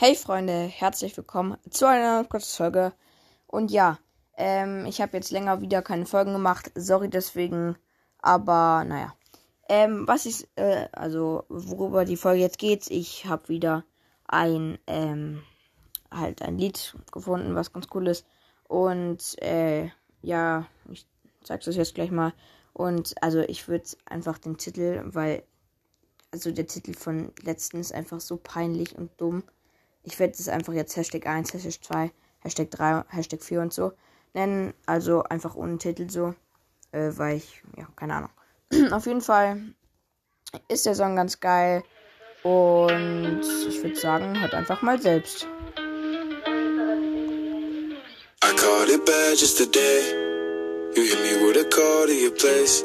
Hey Freunde, herzlich willkommen zu einer neuen Folge. Und ja, ähm, ich habe jetzt länger wieder keine Folgen gemacht. Sorry deswegen, aber naja. Ähm, was ich, äh, also worüber die Folge jetzt geht, ich habe wieder ein, ähm, halt ein Lied gefunden, was ganz cool ist. Und, äh, ja, ich zeig's euch jetzt gleich mal. Und also ich würde einfach den Titel, weil, also der Titel von letztens ist einfach so peinlich und dumm. Ich werde es einfach jetzt Hashtag 1, Hashtag 2, Hashtag 3, Hashtag 4 und so nennen. Also einfach ohne Titel so. Äh, weil ich, ja, keine Ahnung. Auf jeden Fall ist der Song ganz geil. Und ich würde sagen, hört einfach mal selbst. I caught it bad just today. You hit me with a call to your place.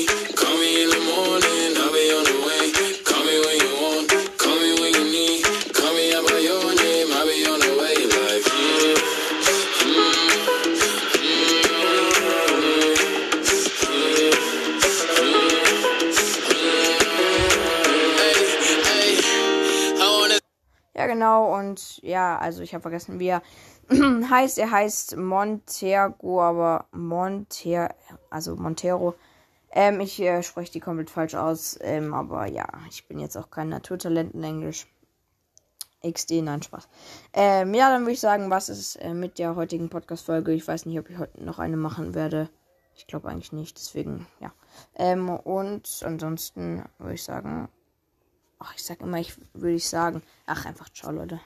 Ja, genau, und ja, also ich habe vergessen, wie er heißt. Er heißt Montero, aber Monter, also Montero. Ähm, ich äh, spreche die komplett falsch aus, ähm, aber ja, ich bin jetzt auch kein Naturtalent in Englisch. XD, nein, Spaß. Ähm, ja, dann würde ich sagen, was ist äh, mit der heutigen Podcast-Folge? Ich weiß nicht, ob ich heute noch eine machen werde. Ich glaube eigentlich nicht, deswegen, ja. Ähm, und ansonsten würde ich sagen, ach, ich sag immer, ich würde ich sagen, ach, einfach ciao, Leute.